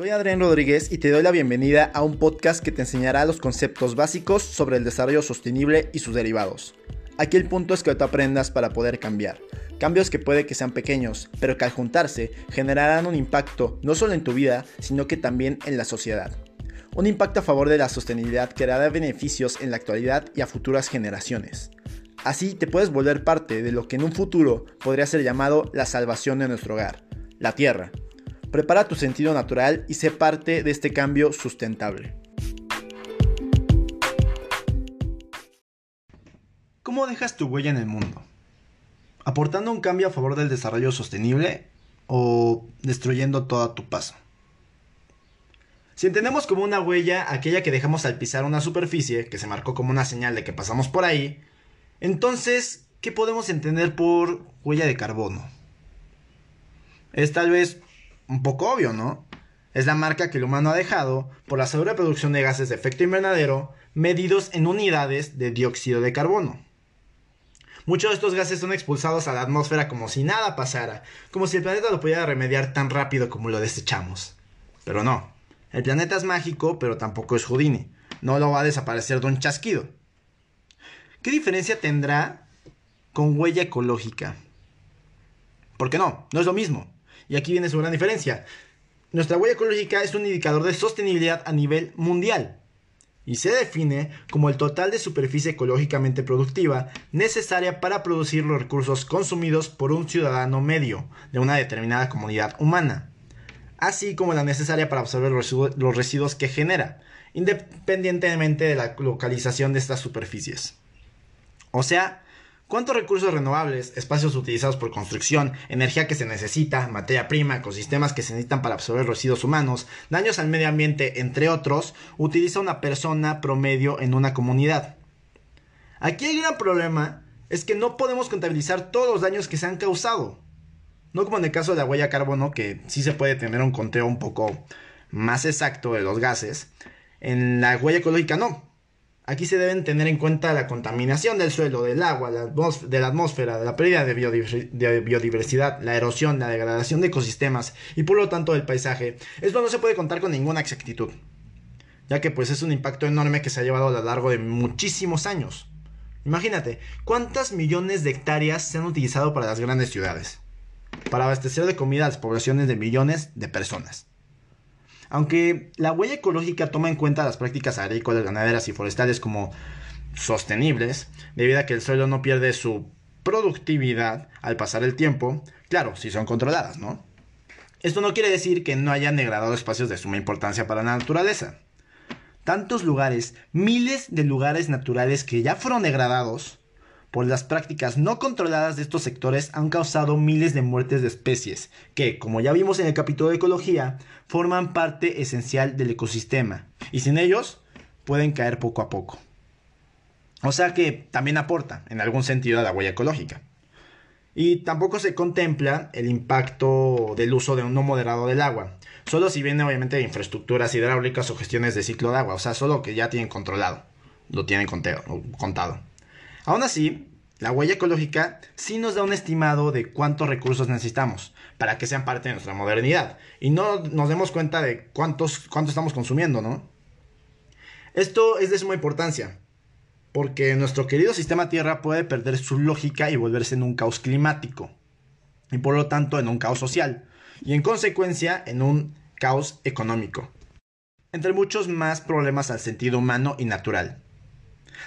Soy Adrián Rodríguez y te doy la bienvenida a un podcast que te enseñará los conceptos básicos sobre el desarrollo sostenible y sus derivados. Aquí el punto es que tú aprendas para poder cambiar. Cambios que puede que sean pequeños, pero que al juntarse generarán un impacto no solo en tu vida, sino que también en la sociedad. Un impacto a favor de la sostenibilidad que dará beneficios en la actualidad y a futuras generaciones. Así te puedes volver parte de lo que en un futuro podría ser llamado la salvación de nuestro hogar, la Tierra. Prepara tu sentido natural y sé parte de este cambio sustentable. ¿Cómo dejas tu huella en el mundo? ¿Aportando un cambio a favor del desarrollo sostenible o destruyendo todo tu paso? Si entendemos como una huella aquella que dejamos al pisar una superficie, que se marcó como una señal de que pasamos por ahí, entonces, ¿qué podemos entender por huella de carbono? Es tal vez un poco obvio, ¿no? Es la marca que el humano ha dejado por la sobreproducción de gases de efecto invernadero medidos en unidades de dióxido de carbono. Muchos de estos gases son expulsados a la atmósfera como si nada pasara, como si el planeta lo pudiera remediar tan rápido como lo desechamos. Pero no, el planeta es mágico, pero tampoco es Houdini. No lo va a desaparecer de un chasquido. ¿Qué diferencia tendrá con huella ecológica? ¿Por qué no? No es lo mismo. Y aquí viene su gran diferencia. Nuestra huella ecológica es un indicador de sostenibilidad a nivel mundial y se define como el total de superficie ecológicamente productiva necesaria para producir los recursos consumidos por un ciudadano medio de una determinada comunidad humana, así como la necesaria para absorber los residuos que genera, independientemente de la localización de estas superficies. O sea, ¿Cuántos recursos renovables, espacios utilizados por construcción, energía que se necesita, materia prima, ecosistemas que se necesitan para absorber residuos humanos, daños al medio ambiente, entre otros, utiliza una persona promedio en una comunidad? Aquí el gran problema es que no podemos contabilizar todos los daños que se han causado. No como en el caso de la huella carbono, que sí se puede tener un conteo un poco más exacto de los gases. En la huella ecológica no. Aquí se deben tener en cuenta la contaminación del suelo, del agua, de la atmósfera, la pérdida de, biodiversidad, la erosión, la degradación de ecosistemas y por lo tanto del paisaje. Esto no se puede contar con ninguna exactitud, ya que pues es un impacto enorme que se ha llevado a lo largo de muchísimos años. Imagínate, ¿cuántas millones de hectáreas se han utilizado para las grandes ciudades? Para abastecer de comida a las poblaciones de millones de personas. Aunque la huella ecológica toma en cuenta las prácticas agrícolas, ganaderas y forestales como sostenibles, debido a que el suelo no pierde su productividad al pasar el tiempo, claro, si son controladas, ¿no? Esto no quiere decir que no hayan degradado espacios de suma importancia para la naturaleza. Tantos lugares, miles de lugares naturales que ya fueron degradados, por las prácticas no controladas de estos sectores han causado miles de muertes de especies que, como ya vimos en el capítulo de ecología, forman parte esencial del ecosistema y sin ellos pueden caer poco a poco. O sea que también aporta en algún sentido a la huella ecológica. Y tampoco se contempla el impacto del uso de un no moderado del agua, solo si viene obviamente de infraestructuras hidráulicas o gestiones de ciclo de agua, o sea, solo que ya tienen controlado, lo tienen contado. Aún así, la huella ecológica sí nos da un estimado de cuántos recursos necesitamos para que sean parte de nuestra modernidad y no nos demos cuenta de cuántos, cuánto estamos consumiendo, ¿no? Esto es de suma importancia, porque nuestro querido sistema Tierra puede perder su lógica y volverse en un caos climático, y por lo tanto en un caos social, y en consecuencia en un caos económico, entre muchos más problemas al sentido humano y natural.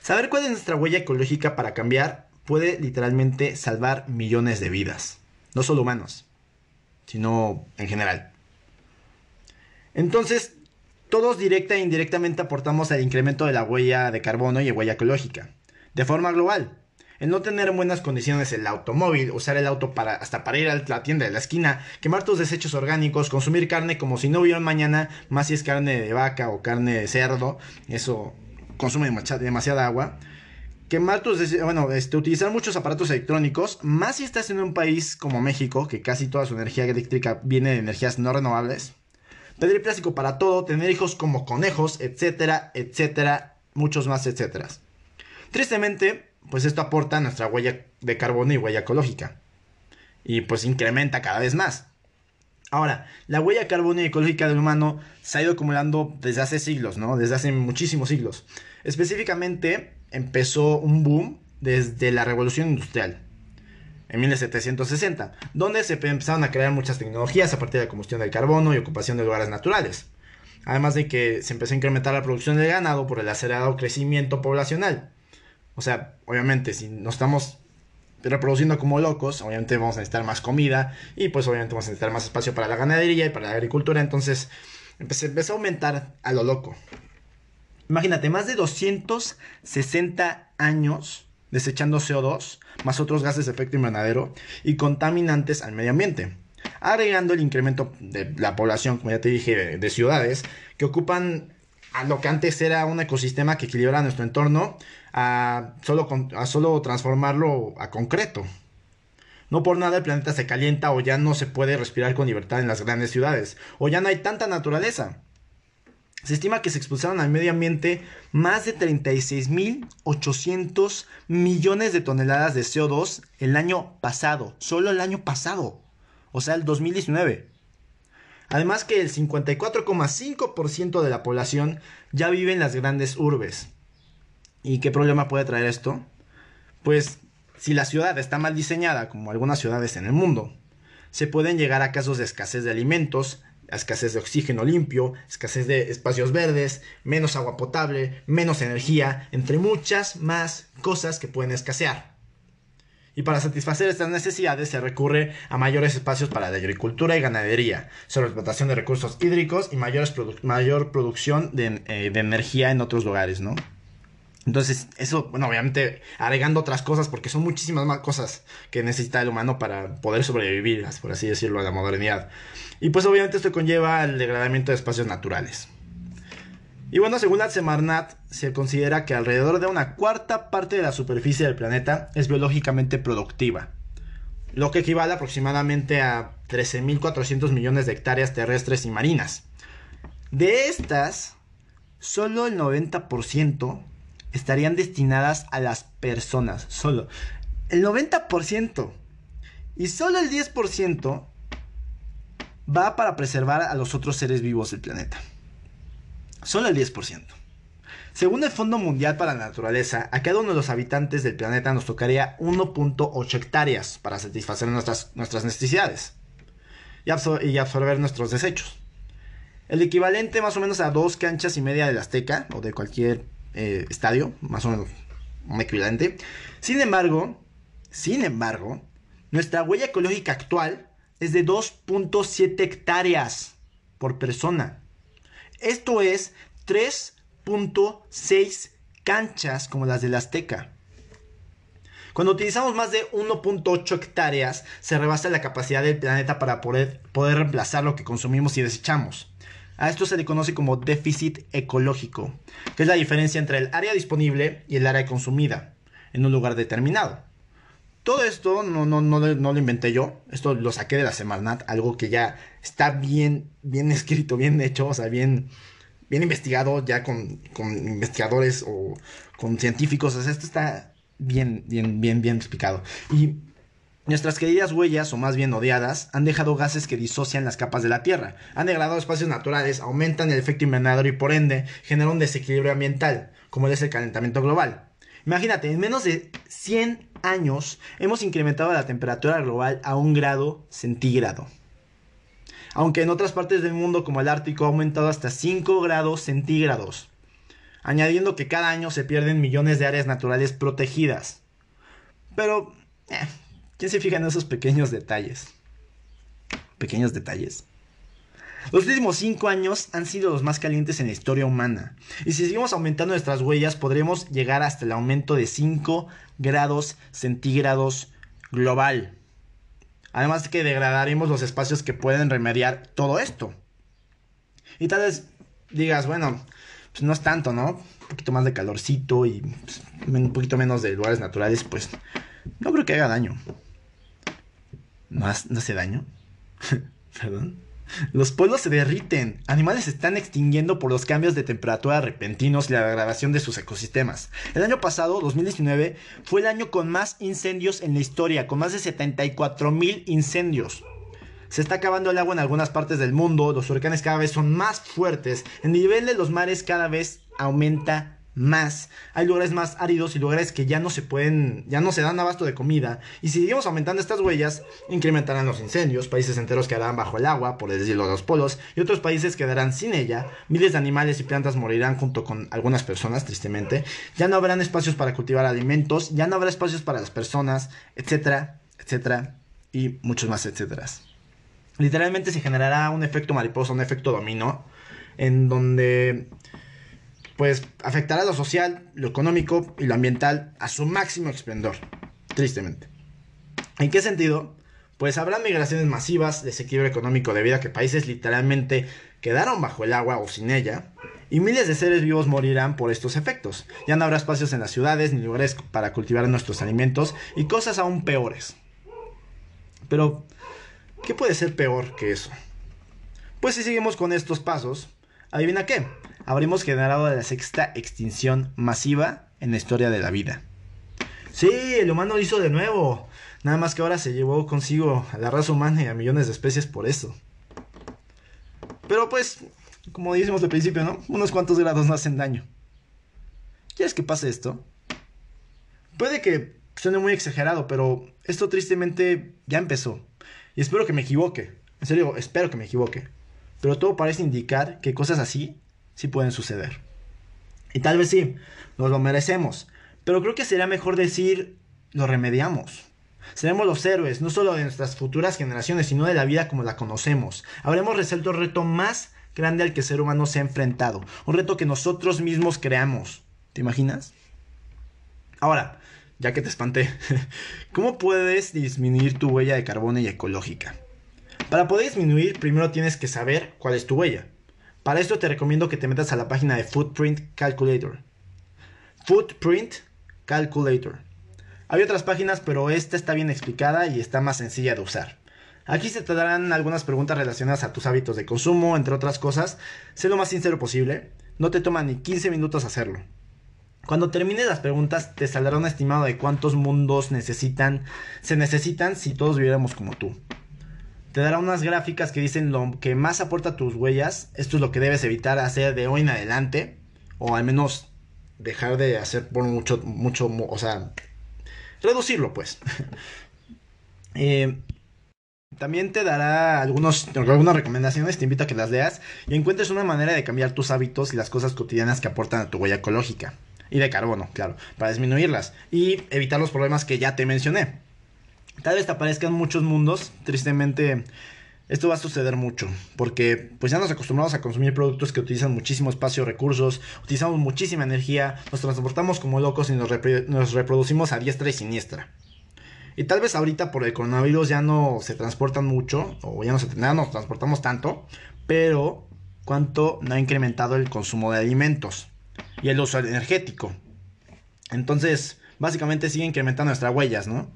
Saber cuál es nuestra huella ecológica para cambiar puede literalmente salvar millones de vidas. No solo humanos, sino en general. Entonces, todos directa e indirectamente aportamos al incremento de la huella de carbono y huella ecológica. De forma global. El no tener en buenas condiciones el automóvil, usar el auto para, hasta para ir a la tienda de la esquina, quemar tus desechos orgánicos, consumir carne como si no hubiera mañana, más si es carne de vaca o carne de cerdo, eso consume demasiada agua. Quemar tus, bueno, este, utilizar muchos aparatos electrónicos, más si estás en un país como México, que casi toda su energía eléctrica viene de energías no renovables. Pedir plástico para todo, tener hijos como conejos, etcétera, etcétera, muchos más, etcétera. Tristemente, pues esto aporta nuestra huella de carbono y huella ecológica. Y pues incrementa cada vez más. Ahora, la huella carbónica ecológica del humano se ha ido acumulando desde hace siglos, ¿no? Desde hace muchísimos siglos. Específicamente, empezó un boom desde la revolución industrial en 1760, donde se empezaron a crear muchas tecnologías a partir de la combustión del carbono y ocupación de lugares naturales. Además de que se empezó a incrementar la producción del ganado por el acelerado crecimiento poblacional. O sea, obviamente, si no estamos reproduciendo como locos, obviamente vamos a necesitar más comida y pues obviamente vamos a necesitar más espacio para la ganadería y para la agricultura, entonces empezó a aumentar a lo loco. Imagínate, más de 260 años desechando CO2, más otros gases de efecto invernadero y contaminantes al medio ambiente. Agregando el incremento de la población, como ya te dije, de ciudades, que ocupan a lo que antes era un ecosistema que equilibra nuestro entorno, a solo, a solo transformarlo a concreto. No por nada el planeta se calienta o ya no se puede respirar con libertad en las grandes ciudades, o ya no hay tanta naturaleza. Se estima que se expulsaron al medio ambiente más de 36.800 millones de toneladas de CO2 el año pasado, solo el año pasado, o sea, el 2019. Además que el 54,5% de la población ya vive en las grandes urbes. ¿Y qué problema puede traer esto? Pues si la ciudad está mal diseñada, como algunas ciudades en el mundo, se pueden llegar a casos de escasez de alimentos, escasez de oxígeno limpio, escasez de espacios verdes, menos agua potable, menos energía, entre muchas más cosas que pueden escasear. Y para satisfacer estas necesidades se recurre a mayores espacios para la agricultura y ganadería, sobre explotación de recursos hídricos y mayores mayor producción de, eh, de energía en otros lugares, ¿no? Entonces, eso, bueno, obviamente agregando otras cosas, porque son muchísimas más cosas que necesita el humano para poder sobrevivir, por así decirlo, a la modernidad. Y pues obviamente esto conlleva el degradamiento de espacios naturales. Y bueno, según la Semarnat, se considera que alrededor de una cuarta parte de la superficie del planeta es biológicamente productiva, lo que equivale aproximadamente a 13.400 millones de hectáreas terrestres y marinas. De estas, solo el 90% estarían destinadas a las personas, solo. El 90%. Y solo el 10% va para preservar a los otros seres vivos del planeta. Solo el 10%. Según el Fondo Mundial para la Naturaleza, a cada uno de los habitantes del planeta nos tocaría 1.8 hectáreas para satisfacer nuestras, nuestras necesidades y, y, absorber nuestros desechos. El equivalente más o menos a dos canchas y media del Azteca o de cualquier eh, estadio, más o menos un equivalente. Sin embargo, sin embargo, nuestra huella ecológica actual es de 2.7 hectáreas por persona. Esto es 3.6 canchas como las del Azteca. Cuando utilizamos más de 1.8 hectáreas, se rebasa la capacidad del planeta para poder, poder reemplazar lo que consumimos y desechamos. A esto se le conoce como déficit ecológico, que es la diferencia entre el área disponible y el área consumida en un lugar determinado. Todo esto no, no, no, no lo inventé yo, esto lo saqué de la Semarnat, algo que ya está bien, bien escrito, bien hecho, o sea, bien, bien investigado ya con, con investigadores o con científicos, o sea, esto está bien, bien, bien, bien explicado. Y Nuestras queridas huellas, o más bien odiadas, han dejado gases que disocian las capas de la Tierra, han degradado espacios naturales, aumentan el efecto invernadero y por ende generan un desequilibrio ambiental, como es el calentamiento global. Imagínate, en menos de 100 años hemos incrementado la temperatura global a un grado centígrado. Aunque en otras partes del mundo como el Ártico ha aumentado hasta 5 grados centígrados. Añadiendo que cada año se pierden millones de áreas naturales protegidas. Pero... Eh, ¿Quién se fija en esos pequeños detalles? Pequeños detalles. Los últimos 5 años han sido los más calientes en la historia humana. Y si seguimos aumentando nuestras huellas, podremos llegar hasta el aumento de 5 grados centígrados global. Además de que degradaremos los espacios que pueden remediar todo esto. Y tal vez digas, bueno, pues no es tanto, ¿no? Un poquito más de calorcito y pues, un poquito menos de lugares naturales, pues no creo que haga daño. ¿No, hace daño? Perdón. Los pueblos se derriten, animales se están extinguiendo por los cambios de temperatura repentinos y la degradación de sus ecosistemas. El año pasado, 2019, fue el año con más incendios en la historia, con más de 74 mil incendios. Se está acabando el agua en algunas partes del mundo, los huracanes cada vez son más fuertes, el nivel de los mares cada vez aumenta más. Hay lugares más áridos y lugares que ya no se pueden, ya no se dan abasto de comida. Y si seguimos aumentando estas huellas, incrementarán los incendios, países enteros quedarán bajo el agua por el deshielo de los polos y otros países quedarán sin ella. Miles de animales y plantas morirán junto con algunas personas, tristemente. Ya no habrán espacios para cultivar alimentos, ya no habrá espacios para las personas, etcétera, etcétera y muchos más etcétera. Literalmente se generará un efecto mariposa, un efecto dominó, en donde pues afectará lo social, lo económico y lo ambiental a su máximo esplendor, tristemente. ¿En qué sentido? Pues habrá migraciones masivas, desequilibrio económico debido a que países literalmente quedaron bajo el agua o sin ella, y miles de seres vivos morirán por estos efectos. Ya no habrá espacios en las ciudades ni lugares para cultivar nuestros alimentos y cosas aún peores. Pero, ¿qué puede ser peor que eso? Pues si seguimos con estos pasos, adivina qué, habremos generado la sexta extinción masiva en la historia de la vida. Sí, el humano lo hizo de nuevo. Nada más que ahora se llevó consigo a la raza humana y a millones de especies por eso. Pero pues, como dijimos al principio, ¿no? Unos cuantos grados no hacen daño. ¿Quieres que pase esto? Puede que suene muy exagerado, pero esto tristemente ya empezó. Y espero que me equivoque. En serio, espero que me equivoque. Pero todo parece indicar que cosas así sí pueden suceder. Y tal vez sí, nos lo merecemos. Pero creo que sería mejor decir, lo remediamos. Seremos los héroes, no solo de nuestras futuras generaciones, sino de la vida como la conocemos. Habremos resuelto el reto más grande al que el ser humano se ha enfrentado. Un reto que nosotros mismos creamos. ¿Te imaginas? Ahora, ya que te espanté, ¿cómo puedes disminuir tu huella de carbono y ecológica? Para poder disminuir, primero tienes que saber cuál es tu huella. Para esto te recomiendo que te metas a la página de Footprint Calculator. Footprint Calculator. Hay otras páginas, pero esta está bien explicada y está más sencilla de usar. Aquí se te darán algunas preguntas relacionadas a tus hábitos de consumo, entre otras cosas. Sé lo más sincero posible. No te toma ni 15 minutos hacerlo. Cuando termines las preguntas, te saldrá un estimado de cuántos mundos necesitan, se necesitan si todos viviéramos como tú te dará unas gráficas que dicen lo que más aporta tus huellas. Esto es lo que debes evitar hacer de hoy en adelante. O al menos dejar de hacer por mucho, mucho, o sea, reducirlo pues. Eh, también te dará algunos, algunas recomendaciones, te invito a que las leas y encuentres una manera de cambiar tus hábitos y las cosas cotidianas que aportan a tu huella ecológica. Y de carbono, claro, para disminuirlas y evitar los problemas que ya te mencioné. Tal vez te aparezcan muchos mundos, tristemente esto va a suceder mucho, porque pues ya nos acostumbramos a consumir productos que utilizan muchísimo espacio, recursos, utilizamos muchísima energía, nos transportamos como locos y nos, reproducimos a diestra y siniestra. Y tal vez ahorita por el coronavirus ya no se transportan mucho, o ya no, se, nos transportamos tanto, pero cuánto no ha incrementado el consumo de alimentos y el uso energético. Entonces, básicamente sigue incrementando nuestras huellas, ¿no?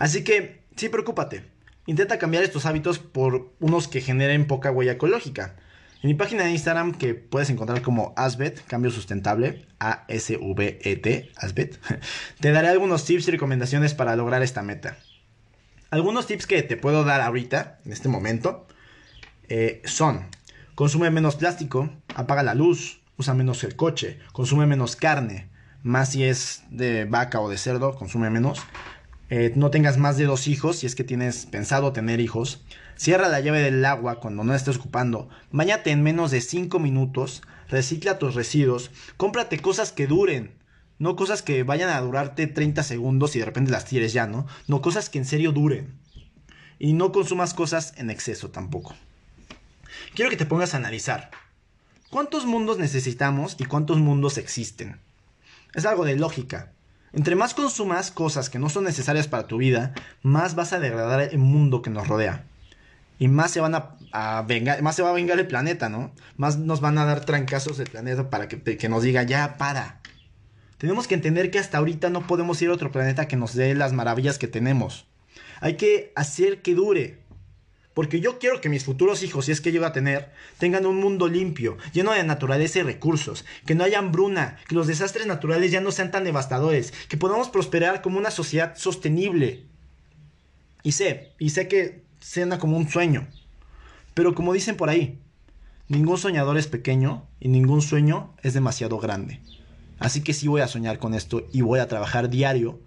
Así que, sí, preocúpate. Intenta cambiar estos hábitos por unos que generen poca huella ecológica. En mi página de Instagram, que puedes encontrar como Asbet, cambio sustentable, A-S-V-E-T, Asbet, te daré algunos tips y recomendaciones para lograr esta meta. Algunos tips que te puedo dar ahorita, en este momento, eh, son, consume menos plástico, apaga la luz, usa menos el coche, consume menos carne, más si es de vaca o de cerdo, consume menos, eh, no tengas más de dos hijos si es que tienes pensado tener hijos. Cierra la llave del agua cuando no estés ocupando. Báñate en menos de 5 minutos. Recicla tus residuos. Cómprate cosas que duren. No cosas que vayan a durarte 30 segundos y de repente las tires ya, ¿no? No cosas que en serio duren. Y no consumas cosas en exceso tampoco. Quiero que te pongas a analizar. ¿Cuántos mundos necesitamos y cuántos mundos existen? Es algo de lógica. Entre más consumas cosas que no son necesarias para tu vida, más vas a degradar el mundo que nos rodea. Y más se van a, vengar, más se va a vengar el planeta, ¿no? Más nos van a dar trancazos el planeta para que, que nos diga, ya, para. Tenemos que entender que hasta ahorita no podemos ir a otro planeta que nos dé las maravillas que tenemos. Hay que hacer que dure. Porque yo quiero que mis futuros hijos, si es que llego a tener, tengan un mundo limpio, lleno de naturaleza y recursos, que no haya hambruna, que los desastres naturales ya no sean tan devastadores, que podamos prosperar como una sociedad sostenible. Y sé, y sé que suena como un sueño, Pero como dicen por ahí, ningún soñador es pequeño y ningún sueño es demasiado grande. Así que sí voy a soñar con esto y voy a trabajar diario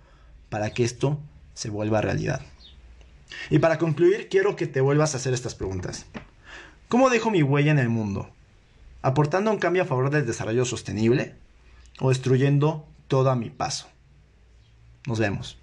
para que esto se vuelva realidad. Y para concluir, quiero que te vuelvas a hacer estas preguntas. ¿Cómo dejo mi huella en el mundo? ¿Aportando un cambio a favor del desarrollo sostenible? ¿O destruyendo todo a mi paso? Nos vemos.